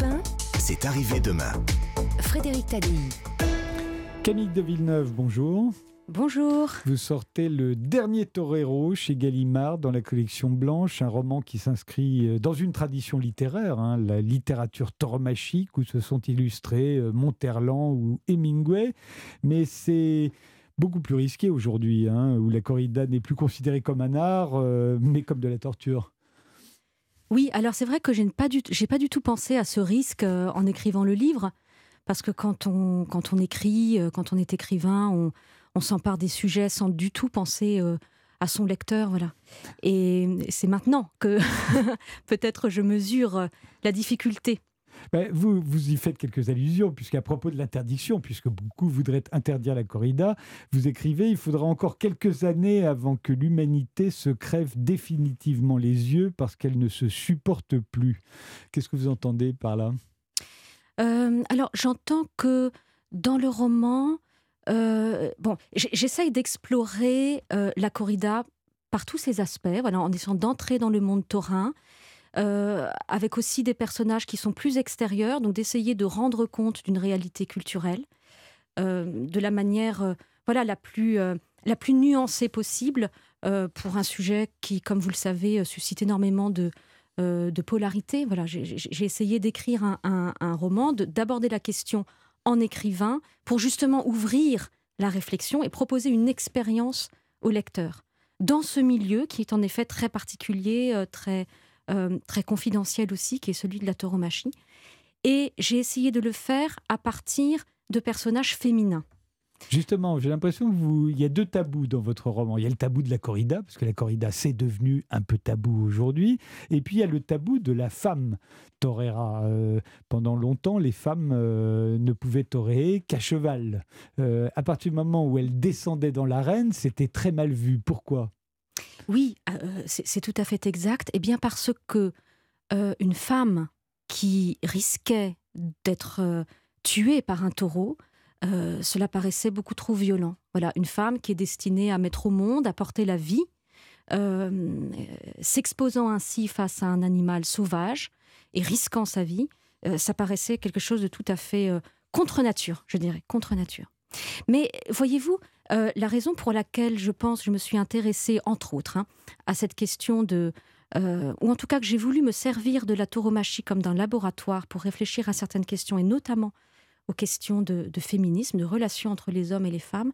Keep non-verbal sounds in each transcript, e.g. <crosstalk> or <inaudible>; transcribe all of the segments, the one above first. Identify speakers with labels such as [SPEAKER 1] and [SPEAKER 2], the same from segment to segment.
[SPEAKER 1] Europe 1,
[SPEAKER 2] C'est arrivé demain.
[SPEAKER 1] Frédéric Tadei.
[SPEAKER 3] Camille de Villeneuve, bonjour.
[SPEAKER 4] Bonjour.
[SPEAKER 3] Vous sortez le dernier Torero chez Gallimard dans la collection Blanche, un roman qui s'inscrit euh, dans une tradition littéraire, hein, la littérature tauromachique, où se sont illustrés euh, Monterland ou Hemingway. Mais c'est beaucoup plus risqué aujourd'hui, hein, où la corrida n'est plus considérée comme un art, euh, mais comme de la torture.
[SPEAKER 4] Oui, alors c'est vrai que je n'ai pas, du- pas du tout pensé à ce risque euh, en écrivant le livre, parce que quand on, écrit, euh, quand on est écrivain, on, on s'empare des sujets sans du tout penser euh, à son lecteur. Voilà. Et c'est maintenant que <laughs> peut-être je mesure la difficulté.
[SPEAKER 3] Ben, vous, vous y faites quelques allusions, puisqu'à propos de l'interdiction, puisque beaucoup voudraient interdire la corrida, vous écrivez il faudra encore quelques années avant que l'humanité se crève définitivement les yeux parce qu'elle ne se supporte plus. Qu'est-ce que vous entendez par là?
[SPEAKER 4] Euh, alors, j'entends que dans le roman, euh, bon, j'essaye d'explorer euh, la corrida par tous ses aspects, voilà, en essayant d'entrer dans le monde taurin, euh, avec aussi des personnages qui sont plus extérieurs, donc d'essayer de rendre compte d'une réalité culturelle euh, de la manière, euh, voilà, la plus, la plus nuancée possible pour un sujet qui, comme vous le savez, suscite énormément de, de polarité. Voilà, j'ai- essayé d'écrire un, un- un roman, de- d'aborder la question en écrivain pour justement ouvrir la réflexion et proposer une expérience au lecteur dans ce milieu qui est en effet très particulier, très, euh, très confidentiel aussi, qui est celui de la tauromachie. Et j'ai essayé de le faire à partir de personnages féminins.
[SPEAKER 3] Justement, j'ai l'impression qu'il y a deux tabous dans votre roman. Il y a le tabou de la corrida, parce que la corrida, c'est devenu un peu tabou aujourd'hui. Et puis, il y a le tabou de la femme torera. Euh, pendant longtemps, les femmes euh, ne pouvaient toréer qu'à cheval. À partir du moment où elles descendaient dans l'arène, c'était très mal vu. Pourquoi?
[SPEAKER 4] Oui, euh, c'est c'est tout à fait exact. Et bien parce que euh, une femme qui risquait d'être euh, tuée par un taureau, euh, cela paraissait beaucoup trop violent. Voilà, une femme qui est destinée à mettre au monde, à porter la vie, euh, euh, s'exposant ainsi face à un animal sauvage et risquant sa vie, euh, ça paraissait quelque chose de tout à fait euh, contre nature, je dirais, contre nature. Mais voyez-vous, euh, la raison pour laquelle je pense, je me suis intéressée, entre autres, hein, à cette question de, euh, ou en tout cas que j'ai voulu me servir de la tauromachie comme d'un laboratoire pour réfléchir à certaines questions, et notamment aux questions de, féminisme, de relations entre les hommes et les femmes,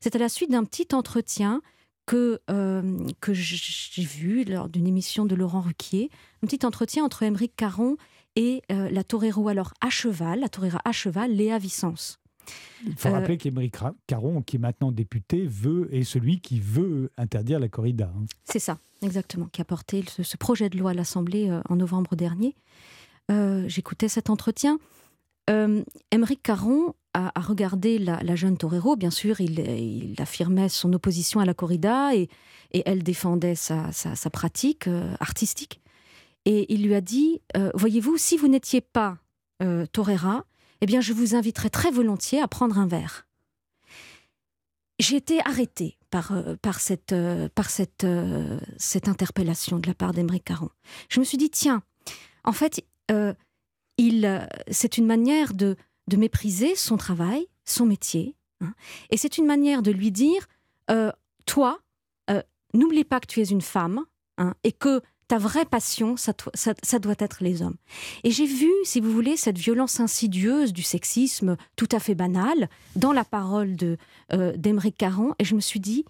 [SPEAKER 4] c'est à la suite d'un petit entretien que, euh, que j'ai vu lors d'une émission de Laurent Ruquier, un petit entretien entre Émeric Caron et la torero alors à cheval, la torera à cheval, Léa Vicence.
[SPEAKER 3] Il faut
[SPEAKER 4] Euh,
[SPEAKER 3] rappeler qu'Émeric Caron, qui est maintenant député, veut, est celui qui veut interdire la corrida. hein.
[SPEAKER 4] C'est ça, exactement, qui a porté ce, ce projet de loi à l'Assemblée euh, en novembre dernier. Euh, J'écoutais cet entretien. Émeric Caron a, a regardé la, la jeune torero. Bien sûr, il, il affirmait son opposition à la corrida et, et elle défendait sa, sa- sa pratique artistique. Et il lui a dit Voyez-vous, si vous n'étiez pas torera, eh bien, je vous inviterais très volontiers à prendre un verre. J'ai été arrêtée par, euh, par, cette, euh, par cette, euh, cette interpellation de la part d'Émeric Caron. Je me suis dit, tiens, en fait, il, c'est une manière de, de mépriser son travail, son métier, hein, et c'est une manière de lui dire, toi, n'oublie pas que tu es une femme, hein, et que ta vraie passion, ça, doit être les hommes. Et j'ai vu, si vous voulez, cette violence insidieuse du sexisme tout à fait banal dans la parole de, euh, Caron, et je me suis dit,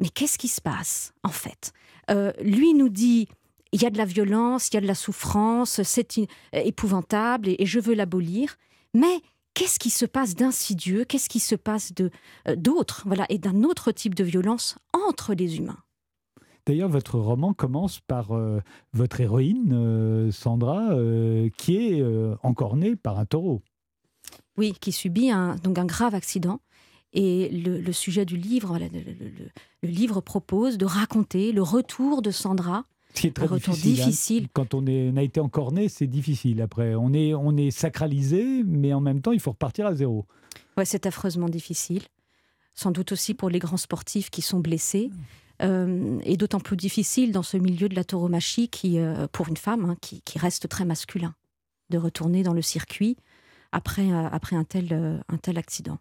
[SPEAKER 4] mais qu'est-ce qui se passe, en fait? Euh, Lui nous dit, il y a de la violence, il y a de la souffrance, c'est euh, épouvantable, et, je veux l'abolir, mais qu'est-ce qui se passe d'insidieux, qu'est-ce qui se passe de, euh, d'autre, voilà, et d'un autre type de violence entre les humains
[SPEAKER 3] D'ailleurs, votre roman commence par euh, votre héroïne, euh, Sandra, euh, qui est euh, encornée par un taureau.
[SPEAKER 4] Oui, qui subit un, donc un grave accident. Et le, le sujet du livre, le, le- le- le livre propose de raconter le retour de Sandra.
[SPEAKER 3] Ce qui est très
[SPEAKER 4] Un retour
[SPEAKER 3] difficile. hein.
[SPEAKER 4] difficile.
[SPEAKER 3] Quand on, est, on a été encorné, c'est difficile. Après, on est, on est sacralisé, mais en même temps, il faut repartir à zéro.
[SPEAKER 4] Ouais, c'est affreusement difficile. Sans doute aussi pour les grands sportifs qui sont blessés. Euh, et d'autant plus difficile dans ce milieu de la tauromachie qui, euh, pour une femme, hein, qui, qui reste très masculin. de retourner dans le circuit après, après un, tel, un tel accident.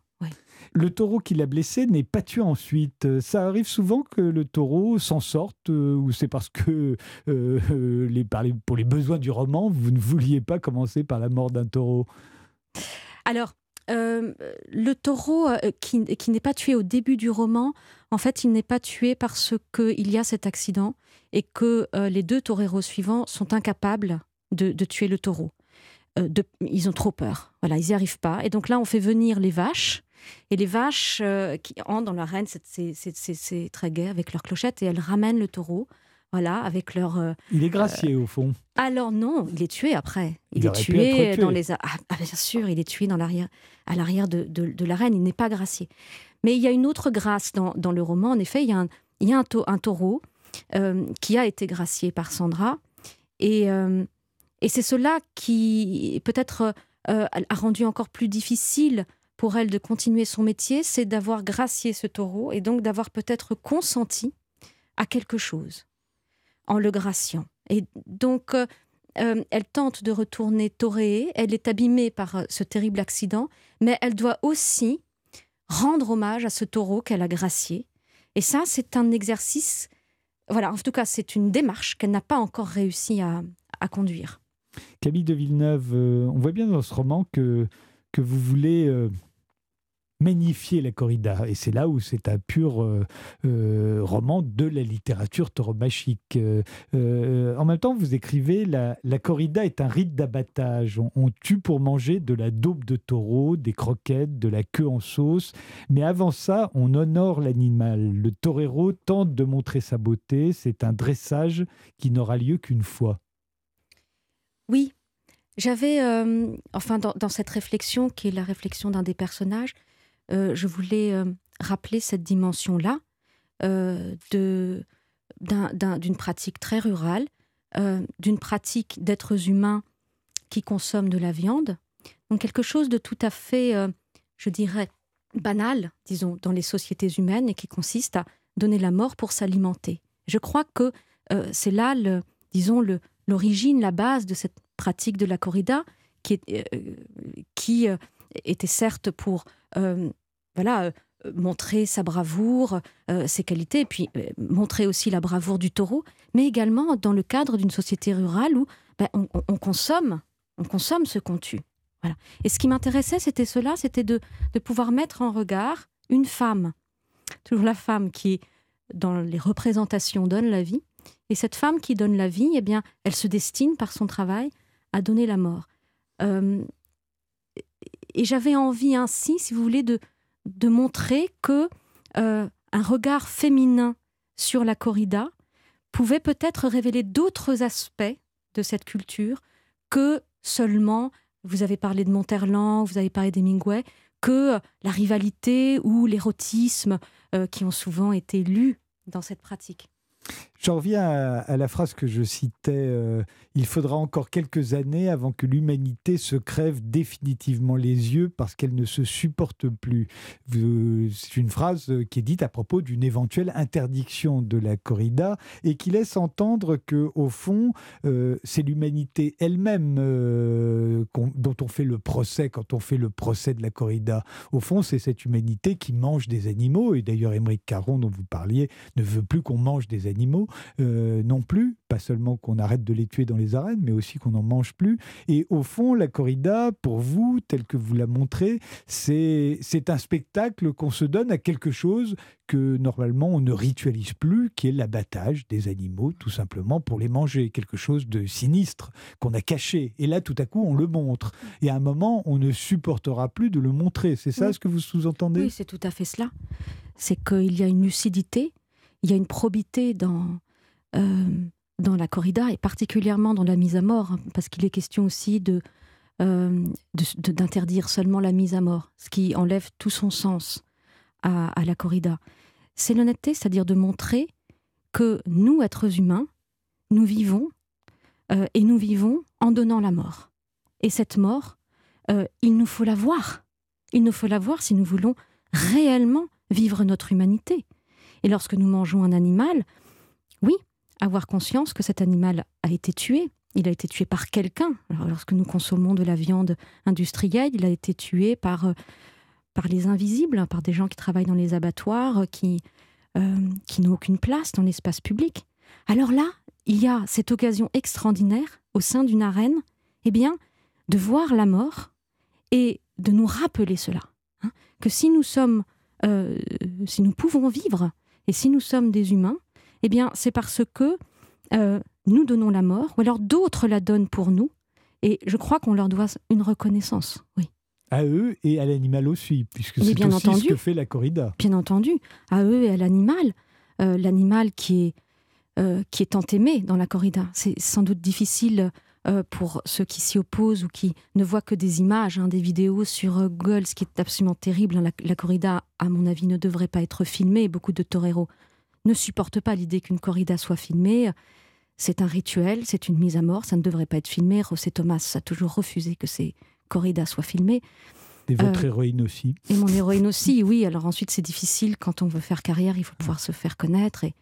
[SPEAKER 3] Le taureau qui l'a blessé n'est pas tué ensuite. Ça arrive souvent que le taureau s'en sorte, ou c'est parce que les, pour les besoins du roman, vous ne vouliez pas commencer par la mort d'un taureau?
[SPEAKER 4] Alors, euh, le taureau euh, qui, n'est pas tué au début du roman, en fait, il n'est pas tué parce qu'il y a cet accident et que euh, les deux toreros suivants sont incapables de, tuer le taureau. ils ont trop peur. Voilà, ils n'y arrivent pas. Et donc là, on fait venir les vaches. Et les vaches qui entrent dans l'arène, c'est très gai avec leurs clochettes et elles ramènent le taureau voilà, avec leur. Euh,
[SPEAKER 3] il est gracié au fond.
[SPEAKER 4] Alors non, il est tué après. Il, est tué, dans les. Ah, ah, bien sûr, il est tué dans l'arrière, à l'arrière de, de, la reine. Il n'est pas gracié. Mais il y a une autre grâce dans, dans le roman. En effet, il y a un, il y a un, un taureau euh, qui a été gracié par Sandra, et, euh, et c'est cela qui peut-être a rendu encore plus difficile pour elle de continuer son métier, c'est d'avoir gracié ce taureau et donc d'avoir peut-être consenti à quelque chose en le graciant. Et donc, euh, euh, elle tente de retourner toréer, elle est abîmée par euh, ce terrible accident, mais elle doit aussi rendre hommage à ce taureau qu'elle a gracié. Et ça, c'est un exercice, voilà, en tout cas, c'est une démarche qu'elle n'a pas encore réussi à, conduire.
[SPEAKER 3] Camille de Villeneuve, on voit bien dans ce roman que, que vous voulez magnifier la corrida. Et c'est là où c'est un pur euh, euh, roman de la littérature tauromachique. Euh, en même temps, vous écrivez la, la corrida est un rite d'abattage. On, tue pour manger de la daube de taureau, des croquettes, de la queue en sauce. Mais avant ça, on honore l'animal. Le torero tente de montrer sa beauté. C'est un dressage qui n'aura lieu qu'une fois.
[SPEAKER 4] Oui, j'avais, enfin, dans, cette réflexion, qui est la réflexion d'un des personnages, euh, je voulais euh, rappeler cette dimension-là euh, d'une pratique très rurale, d'une pratique d'êtres humains qui consomment de la viande. Donc quelque chose de tout à fait, je dirais, banal, disons, dans les sociétés humaines et qui consiste à donner la mort pour s'alimenter. Je crois que c'est là, le, disons, l'origine, la base de cette pratique de la corrida, qui, qui était certes pour euh, voilà, euh, montrer sa bravoure, euh, ses qualités, et puis montrer aussi la bravoure du taureau, mais également dans le cadre d'une société rurale où ben, on, consomme, on consomme ce qu'on tue. Voilà. Et ce qui m'intéressait, c'était cela, c'était de, de pouvoir mettre en regard une femme, toujours la femme qui, dans les représentations, donne la vie, et cette femme qui donne la vie, eh bien, elle se destine par son travail à donner la mort et j'avais envie ainsi, si vous voulez, de, montrer que euh, un regard féminin sur la corrida pouvait peut-être révéler d'autres aspects de cette culture que seulement, vous avez parlé de Monterland, vous avez parlé d'Hemingway, que la rivalité ou l'érotisme euh, qui ont souvent été lus dans cette pratique.
[SPEAKER 3] J'en reviens à, la phrase que je citais. Euh, il faudra encore quelques années avant que l'humanité se crève définitivement les yeux parce qu'elle ne se supporte plus. C'est une phrase qui est dite à propos d'une éventuelle interdiction de la corrida et qui laisse entendre que, au fond, euh, c'est l'humanité elle-même euh, dont on fait le procès quand on fait le procès de la corrida. Au fond, c'est cette humanité qui mange des animaux. Et d'ailleurs, Émeric Caron, dont vous parliez, ne veut plus qu'on mange des animaux euh, non plus. Pas seulement qu'on arrête de les tuer dans les arènes, mais aussi qu'on n'en mange plus. Et au fond, la corrida, pour vous, tel que vous la montrez, c'est un spectacle qu'on se donne à quelque chose que normalement on ne ritualise plus, qui est l'abattage des animaux, tout simplement pour les manger. Quelque chose de sinistre qu'on a caché. Et là, tout à coup, on le montre. Et à un moment, on ne supportera plus de le montrer. C'est ça ce que vous sous-entendez?
[SPEAKER 4] Oui, c'est tout à fait cela. C'est qu'il y a une lucidité il y a une probité dans, euh, dans la corrida et particulièrement dans la mise à mort, hein, parce qu'il est question aussi de, euh, d'interdire seulement la mise à mort, ce qui enlève tout son sens à, la corrida. C'est l'honnêteté, c'est-à-dire de montrer que nous, êtres humains, nous vivons euh, et nous vivons en donnant la mort. Et cette mort, il nous faut la voir. Il nous faut la voir si nous voulons réellement vivre notre humanité. Et lorsque nous mangeons un animal, oui, avoir conscience que cet animal a été tué il a été tué par quelqu'un. Lorsque nous consommons de la viande industrielle, il a été tué par, par les invisibles, par des gens qui travaillent dans les abattoirs, qui, qui n'ont aucune place dans l'espace public. Alors là, il y a cette occasion extraordinaire au sein d'une arène, eh bien, de voir la mort et de nous rappeler cela. Hein, que si nous sommes, euh, si nous pouvons vivre et si nous sommes des humains, eh bien, c'est parce que euh, nous donnons la mort, ou alors d'autres la donnent pour nous, et je crois qu'on leur doit une reconnaissance. Oui.
[SPEAKER 3] À eux et à l'animal aussi, puisque c'est bien aussi entendu, ce que fait la corrida.
[SPEAKER 4] Bien entendu, à eux et à l'animal. Euh, l'animal qui est euh, qui est tant aimé dans la corrida. C'est sans doute difficile euh, pour ceux qui s'y opposent ou qui ne voient que des images, hein, des vidéos sur euh, Google, ce qui est absolument terrible. Hein. La, corrida, à mon avis, ne devrait pas être filmée. Beaucoup de toreros ne supportent pas l'idée qu'une corrida soit filmée. C'est un rituel, c'est une mise à mort, ça ne devrait pas être filmé. José Thomas a toujours refusé que ces corridas soient filmées.
[SPEAKER 3] Et votre héroïne aussi.
[SPEAKER 4] Et mon héroïne aussi, oui. Alors ensuite, c'est difficile quand on veut faire carrière, il faut pouvoir se faire connaître. Et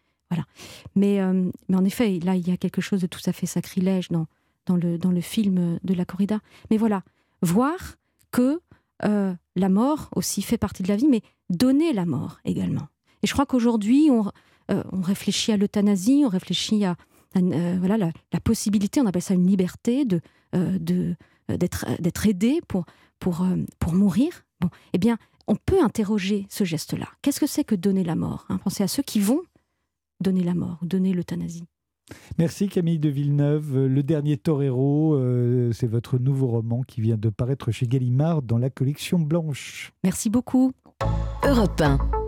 [SPEAKER 4] mais, euh, mais en effet, là, il y a quelque chose de tout à fait sacrilège dans, dans, le, dans le film de la corrida. Mais voilà, voir que euh, la mort aussi fait partie de la vie, mais donner la mort également. Et je crois qu'aujourd'hui, on, euh, on, réfléchit à l'euthanasie, on réfléchit à, voilà, la, possibilité, on appelle ça une liberté, de, de, d'être, d'être aidé pour, pour, pour mourir. Bon, eh bien, on peut interroger ce geste-là. Qu'est-ce que c'est que donner la mort hein? Pensez à ceux qui vont donner la mort, donner l'euthanasie.
[SPEAKER 3] Merci Camille de Villeneuve. Le dernier Torero, euh, c'est votre nouveau roman qui vient de paraître chez Gallimard dans la collection Blanche.
[SPEAKER 4] Merci beaucoup.
[SPEAKER 1] Europe 1.